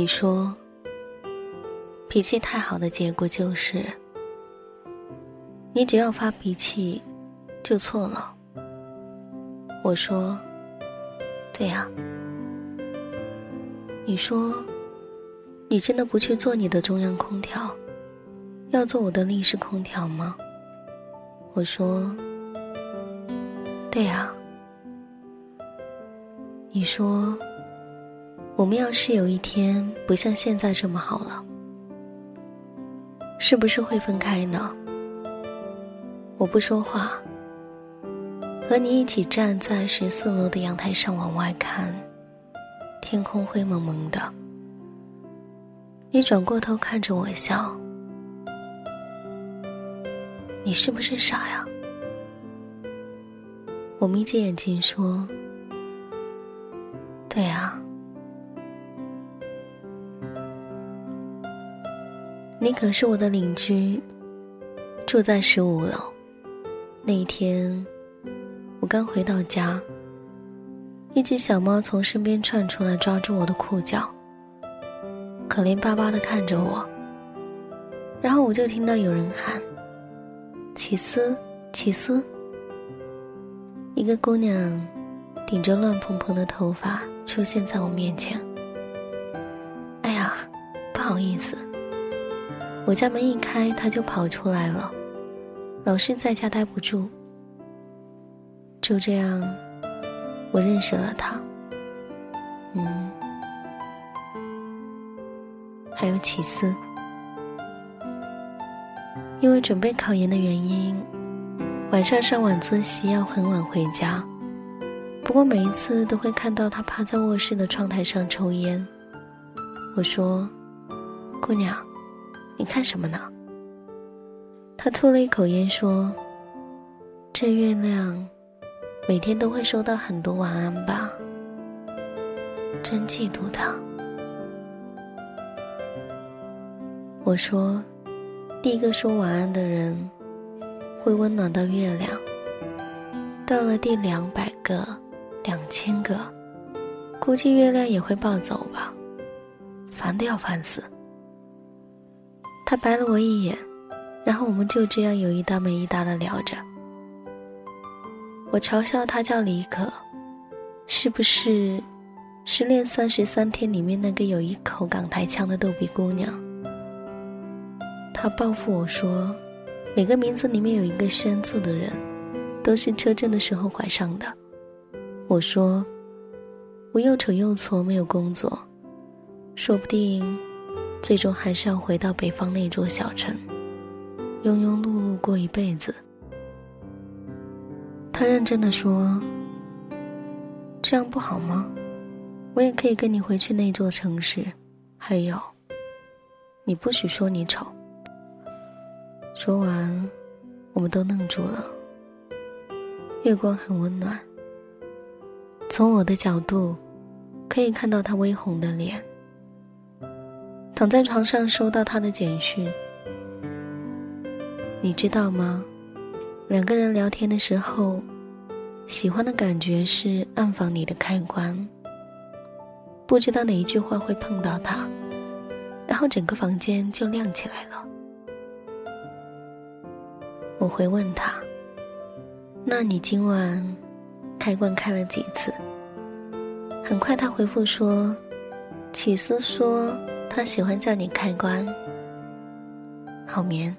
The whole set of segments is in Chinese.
你说，脾气太好的结果就是，你只要发脾气，就错了。我说，对呀。你说，你真的不去做你的中央空调，要做我的立式空调吗？我说，对呀。你说。我们要是有一天不像现在这么好了，是不是会分开呢？我不说话，和你一起站在十四楼的阳台上往外看，天空灰蒙蒙的。你转过头看着我笑，你是不是傻呀？我眯着眼睛说：“对啊。”你可是我的邻居，住在十五楼。那一天，我刚回到家，一只小猫从身边窜出来，抓住我的裤脚，可怜巴巴的看着我。然后我就听到有人喊：“起司，起司！”一个姑娘顶着乱蓬蓬的头发出现在我面前。哎呀，不好意思。我家门一开，他就跑出来了，老是在家待不住。就这样，我认识了他。嗯，还有起司，因为准备考研的原因，晚上上晚自习要很晚回家。不过每一次都会看到他趴在卧室的窗台上抽烟。我说：“姑娘。”你看什么呢？他吐了一口烟说：“这月亮每天都会收到很多晚安吧？真嫉妒他。”我说：“第一个说晚安的人会温暖到月亮，到了第两百个、两千个，估计月亮也会暴走吧，烦的要烦死。”他白了我一眼，然后我们就这样有一搭没一搭的聊着。我嘲笑他叫李可，是不是《失恋三十三天》里面那个有一口港台腔的逗比姑娘？他报复我说，每个名字里面有一个“轩”字的人，都是车震的时候怀上的。我说，我又丑又矬，没有工作，说不定。最终还是要回到北方那座小城，庸庸碌碌过一辈子。他认真的说：“这样不好吗？我也可以跟你回去那座城市。还有，你不许说你丑。”说完，我们都愣住了。月光很温暖。从我的角度，可以看到他微红的脸。躺在床上收到他的简讯，你知道吗？两个人聊天的时候，喜欢的感觉是暗房里的开关。不知道哪一句话会碰到他，然后整个房间就亮起来了。我会问他：“那你今晚开关开了几次？”很快他回复说：“启思说。”他喜欢叫你开关，好眠。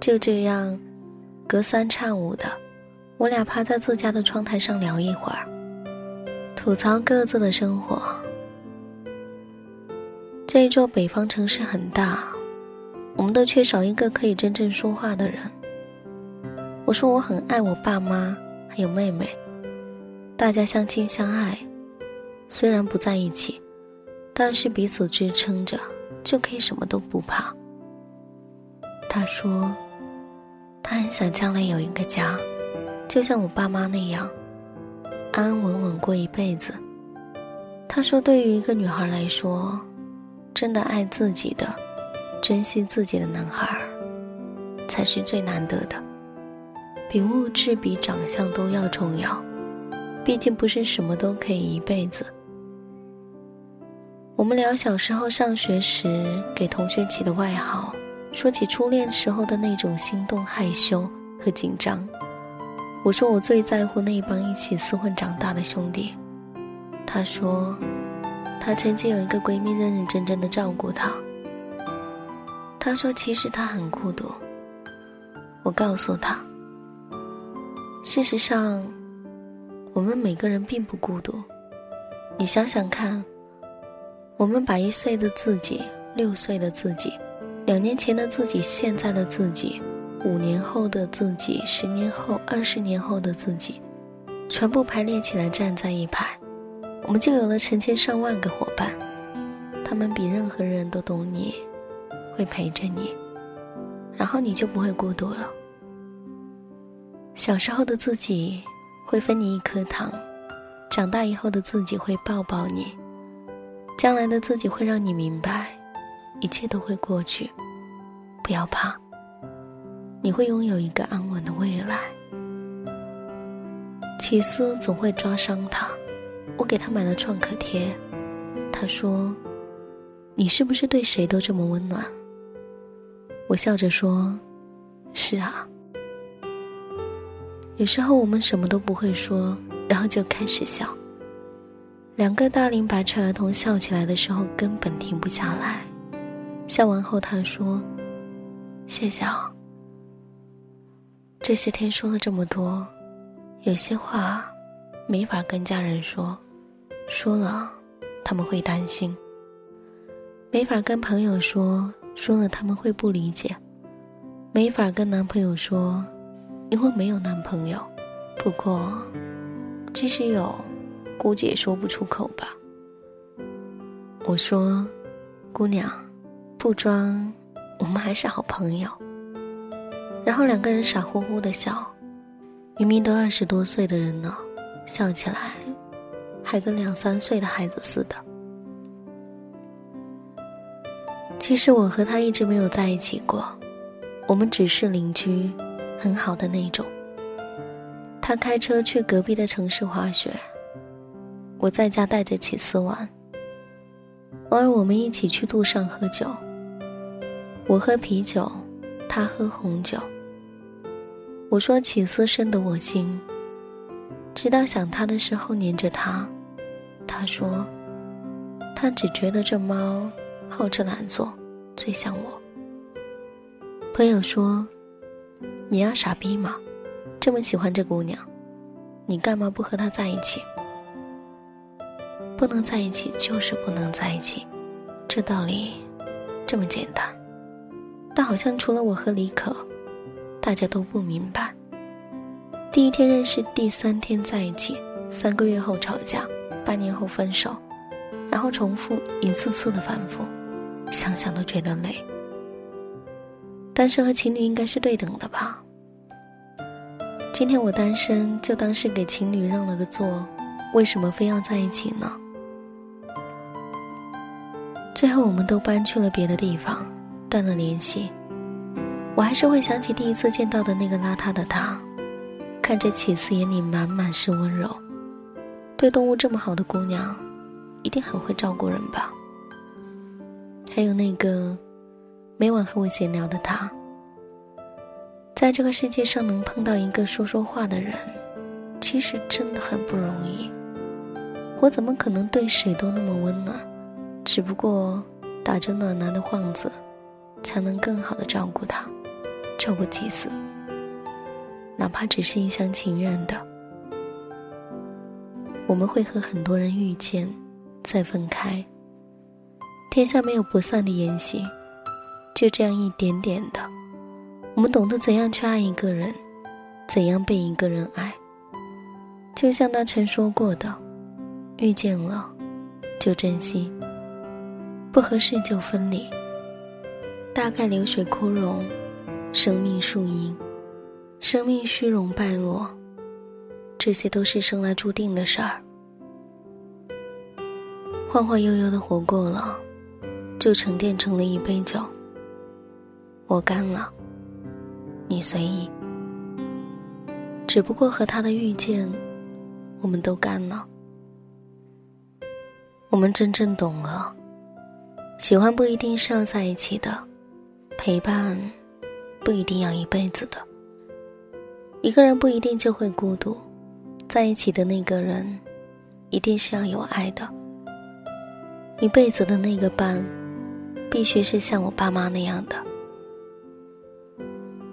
就这样，隔三差五的，我俩趴在自家的窗台上聊一会儿，吐槽各自的生活。这座北方城市很大，我们都缺少一个可以真正说话的人。我说我很爱我爸妈，还有妹妹，大家相亲相爱，虽然不在一起。但是彼此支撑着，就可以什么都不怕。他说，他很想将来有一个家，就像我爸妈那样，安安稳稳过一辈子。他说，对于一个女孩来说，真的爱自己的、珍惜自己的男孩，才是最难得的，比物质、比长相都要重要。毕竟不是什么都可以一辈子。我们聊小时候上学时给同学起的外号，说起初恋时候的那种心动、害羞和紧张。我说我最在乎那一帮一起厮混长大的兄弟。他说，他曾经有一个闺蜜认认真真的照顾他。他说其实他很孤独。我告诉他，事实上，我们每个人并不孤独。你想想看。我们把一岁的自己、六岁的自己、两年前的自己、现在的自己、五年后的自己、十年后、二十年后的自己，全部排列起来站在一排，我们就有了成千上万个伙伴。他们比任何人都懂你，会陪着你，然后你就不会孤独了。小时候的自己会分你一颗糖，长大以后的自己会抱抱你。将来的自己会让你明白，一切都会过去，不要怕。你会拥有一个安稳的未来。起司总会抓伤他，我给他买了创可贴。他说：“你是不是对谁都这么温暖？”我笑着说：“是啊。”有时候我们什么都不会说，然后就开始笑。两个大龄白痴儿童笑起来的时候，根本停不下来。笑完后，他说：“谢谢啊。”这些天说了这么多，有些话没法跟家人说，说了他们会担心；没法跟朋友说，说了他们会不理解；没法跟男朋友说，因为没有男朋友。不过，即使有。估计也说不出口吧。我说：“姑娘，不装，我们还是好朋友。”然后两个人傻乎乎的笑，明明都二十多岁的人了，笑起来还跟两三岁的孩子似的。其实我和他一直没有在一起过，我们只是邻居，很好的那种。他开车去隔壁的城市滑雪。我在家带着起司玩，偶尔我们一起去路上喝酒。我喝啤酒，他喝红酒。我说起司深得我心，直到想他的时候黏着他。他说，他只觉得这猫好吃懒做，最像我。朋友说，你要傻逼吗？这么喜欢这姑娘，你干嘛不和她在一起？不能在一起就是不能在一起，这道理这么简单，但好像除了我和李可，大家都不明白。第一天认识，第三天在一起，三个月后吵架，半年后分手，然后重复一次次的反复，想想都觉得累。单身和情侣应该是对等的吧？今天我单身，就当是给情侣让了个座。为什么非要在一起呢？最后，我们都搬去了别的地方，断了联系。我还是会想起第一次见到的那个邋遢的他，看着起司眼里满满是温柔，对动物这么好的姑娘，一定很会照顾人吧。还有那个每晚和我闲聊的他，在这个世界上能碰到一个说说话的人，其实真的很不容易。我怎么可能对谁都那么温暖？只不过打着暖男的幌子，才能更好的照顾他。照顾祭祀，哪怕只是一厢情愿的，我们会和很多人遇见，再分开。天下没有不散的宴席，就这样一点点的，我们懂得怎样去爱一个人，怎样被一个人爱。就像他曾说过的：“遇见了，就珍惜；不合适就分离。”大概流水枯荣。生命树荫，生命虚荣败落，这些都是生来注定的事儿。晃晃悠悠的活过了，就沉淀成了一杯酒。我干了，你随意。只不过和他的遇见，我们都干了。我们真正懂了，喜欢不一定是要在一起的，陪伴。不一定要一辈子的，一个人不一定就会孤独，在一起的那个人，一定是要有爱的。一辈子的那个伴，必须是像我爸妈那样的。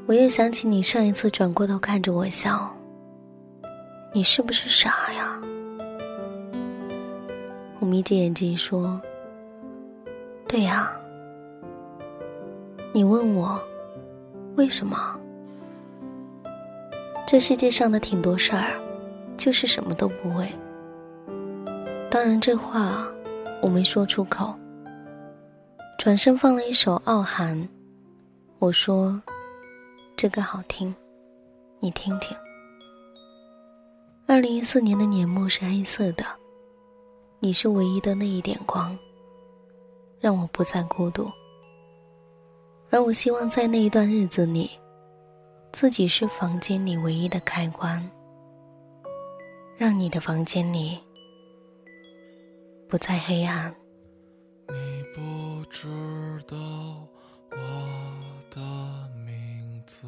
我又想起你上一次转过头看着我笑，你是不是傻呀？我眯着眼睛说：“对呀。”你问我。为什么？这世界上的挺多事儿，就是什么都不会。当然，这话我没说出口。转身放了一首《傲寒》，我说：“这歌好听，你听听。”二零一四年的年末是黑色的，你是唯一的那一点光，让我不再孤独。而我希望在那一段日子里，自己是房间里唯一的开关，让你的房间里不再黑暗。你不知道我的名字，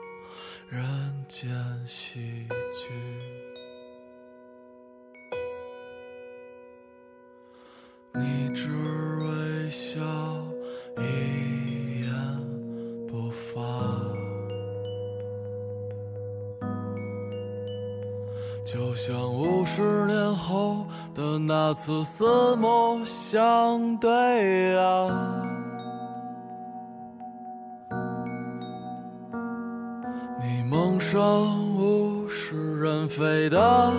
人间喜剧，你只微笑一言不发。就像五十年后的那次四目相对啊，上物是人非的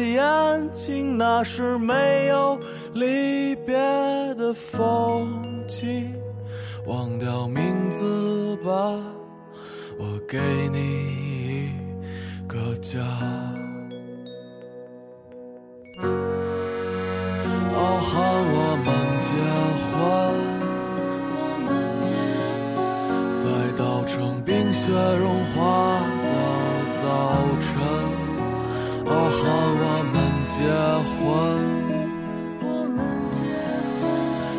眼睛，那是没有离别的风景。忘掉名字吧，我给你一个家。哦，喊我们结婚傲寒我们结婚，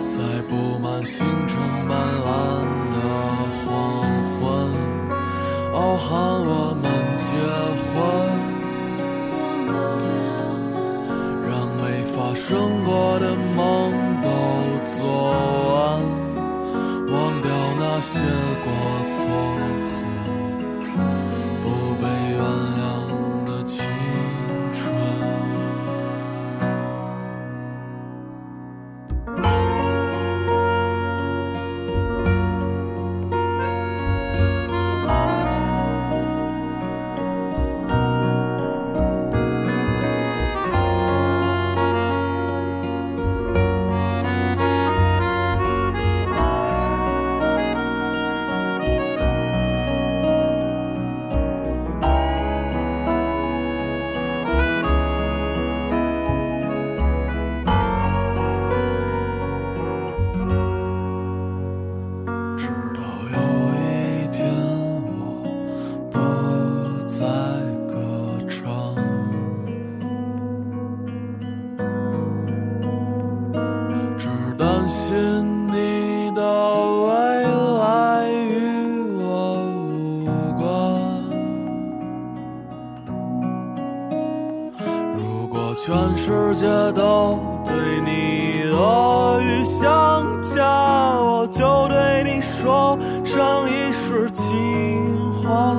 在布满星辰斑斓的黄昏，傲寒我们结婚，让没发生过的梦都做完，忘掉那些过错。恶语相加，我就对你说上一世情话。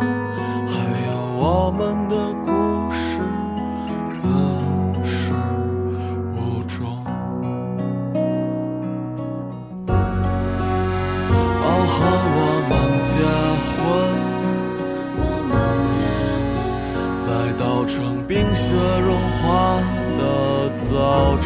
还有我们的故事，自始无终。哦，和我们结婚。在稻城冰雪融化的早晨，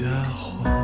家伙。